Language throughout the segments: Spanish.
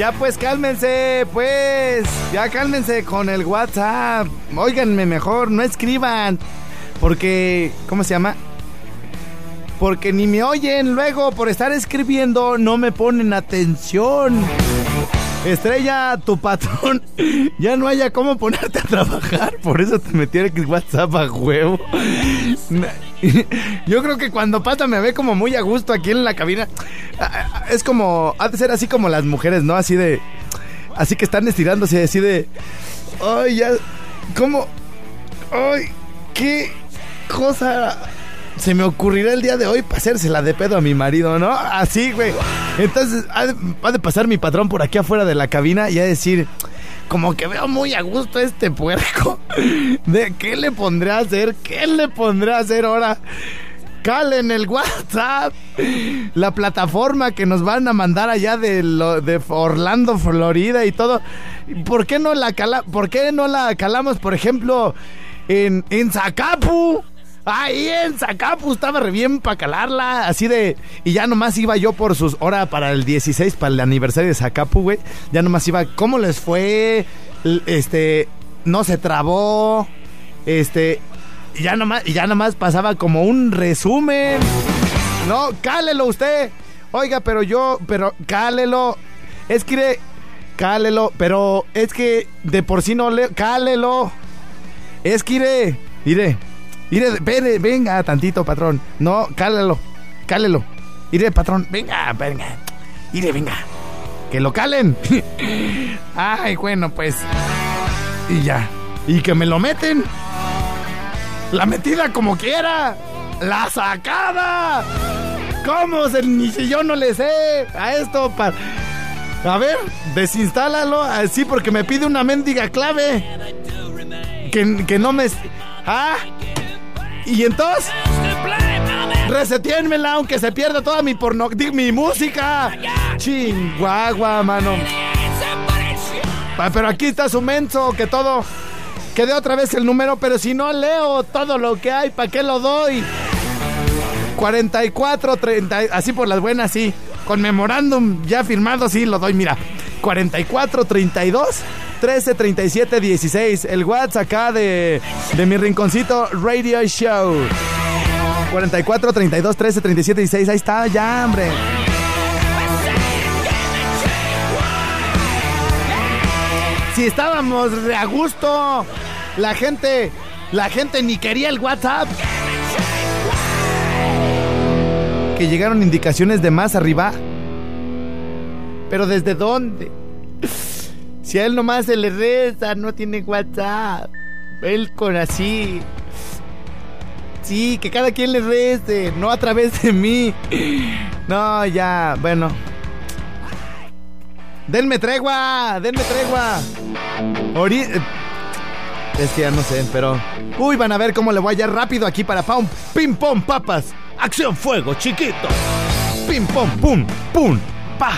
Ya pues cálmense, pues. Ya cálmense con el WhatsApp. Óiganme mejor, no escriban. Porque, ¿cómo se llama? Porque ni me oyen luego por estar escribiendo, no me ponen atención. Estrella, tu patrón, ya no haya cómo ponerte a trabajar, por eso te metí el WhatsApp a huevo. Yo creo que cuando pasa me ve como muy a gusto aquí en la cabina. Es como, ha de ser así como las mujeres, ¿no? Así de, así que están estirándose, así de, ay, ya, ¿cómo? Ay, qué cosa se me ocurrirá el día de hoy para hacérsela de pedo a mi marido, ¿no? Así, güey. Entonces, ha de, pasar mi patrón por aquí afuera de la cabina y a decir, como que veo muy a gusto este puerco. ¿De qué le pondré a hacer? ¿Qué le pondré a hacer ahora? Calen el WhatsApp, la plataforma que nos van a mandar allá de, de Orlando, Florida y todo. ¿Por qué no la cala, por qué no la calamos, por ejemplo, en Zacapu? Ahí en Zacapu estaba re bien para calarla, así de... Y ya nomás iba yo por sus horas para el 16, para el aniversario de Zacapu, güey. Ya nomás iba, ¿cómo les fue? Este, no se trabó. Este, y ya nomás, y ya nomás pasaba como un resumen. No, cálelo usted. Oiga, pero yo, pero cálelo. Es que, cálelo, pero es que de por sí no le, cálelo. Es que, mire, Iré, venga tantito, patrón. No, cálalo, cálelo. Iré, patrón, venga, venga. Iré, venga. Que lo calen. Ay, bueno, pues. Y ya. Y que me lo meten. La metida como quiera. La sacada. ¿Cómo se, ni si yo no le sé a esto? Pa, a ver, desinstálalo. Así porque me pide una mendiga clave. Que, que no me... Ah, y entonces, resetiénmela aunque se pierda toda mi porno, mi música. Chingüagua, mano. Ah, pero aquí está su menso, que todo. Que dé otra vez el número, pero si no leo todo lo que hay, ¿para qué lo doy? 44, 30, así por las buenas, sí. Con memorándum ya firmado, sí, lo doy, mira. 44, 32. 13 37 16. El WhatsApp acá de, de mi rinconcito Radio Show. 44 32 13 37 16. Ahí está, ya, hombre. Si estábamos a gusto, la gente, la gente ni quería el WhatsApp. Que llegaron indicaciones de más arriba. Pero ¿desde dónde? Si a él nomás se le reza, no tiene WhatsApp. Él con así. Sí, que cada quien le rece, no a través de mí. No, ya, bueno. Denme tregua, denme tregua. Ori es que ya no sé, pero. Uy, van a ver cómo le voy a hallar rápido aquí para Pum. Pim pom papas. Acción fuego, chiquito. Pim pum pum. Pa.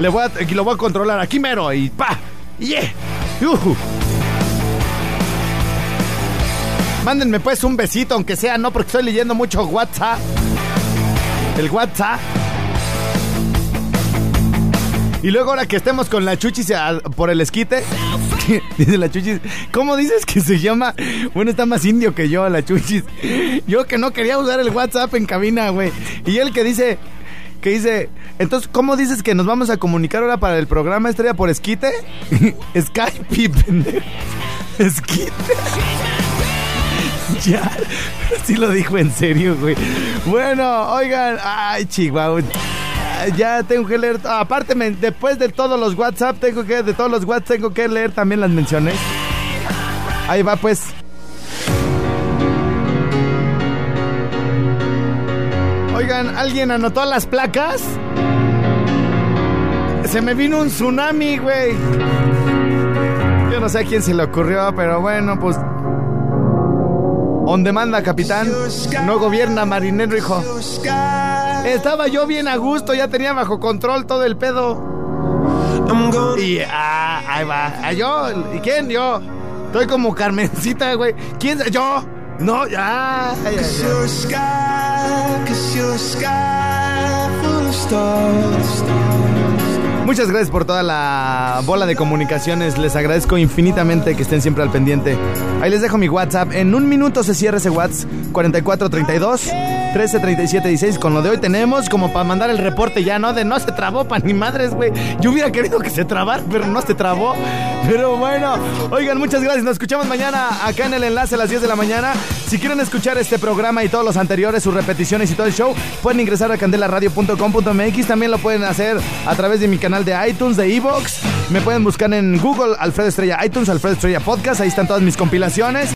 Le voy a, lo voy a controlar aquí mero y pa. ¡Yeah! Mándenme pues un besito, aunque sea, no porque estoy leyendo mucho WhatsApp. El WhatsApp. Y luego ahora que estemos con la chuchis por el esquite, dice la chuchis, ¿cómo dices que se llama? Bueno, está más indio que yo, la chuchis. Yo que no quería usar el WhatsApp en cabina, güey. Y él que dice, que dice, entonces, ¿cómo dices que nos vamos a comunicar ahora para el programa Estrella por esquite? Skype, pendejo. Esquite. ya, sí lo dijo en serio, güey. Bueno, oigan, ay, chihuahua. Ya tengo que leer, aparte, después de todos los WhatsApp, tengo que, de todos los WhatsApp, tengo que leer también las menciones. Ahí va, pues. ¿Alguien anotó las placas? se me vino un tsunami, güey. Yo no sé a quién se le ocurrió, pero bueno, pues. On demanda, capitán. No gobierna, marinero, hijo. Estaba yo bien a gusto, ya tenía bajo control todo el pedo. Y ah, ahí va. Ah, yo, ¿y quién? Yo. Estoy como Carmencita, güey. ¿Quién? Yo. No, ya. ya, ya. Muchas gracias por toda la bola de comunicaciones. Les agradezco infinitamente que estén siempre al pendiente. Ahí les dejo mi WhatsApp. En un minuto se cierra ese WhatsApp. 4432 133716. Con lo de hoy tenemos como para mandar el reporte ya, ¿no? De no se trabó, pa' ni madres, güey. Yo hubiera querido que se trabara, pero no se trabó. Pero bueno, oigan, muchas gracias. Nos escuchamos mañana acá en el enlace a las 10 de la mañana. Si quieren escuchar este programa y todos los anteriores, sus repeticiones y todo el show, pueden ingresar a candelaradio.com.mx. También lo pueden hacer a través de mi canal de iTunes, de Evox. Me pueden buscar en Google Alfredo Estrella iTunes, Alfredo Estrella Podcast. Ahí están todas mis compilaciones.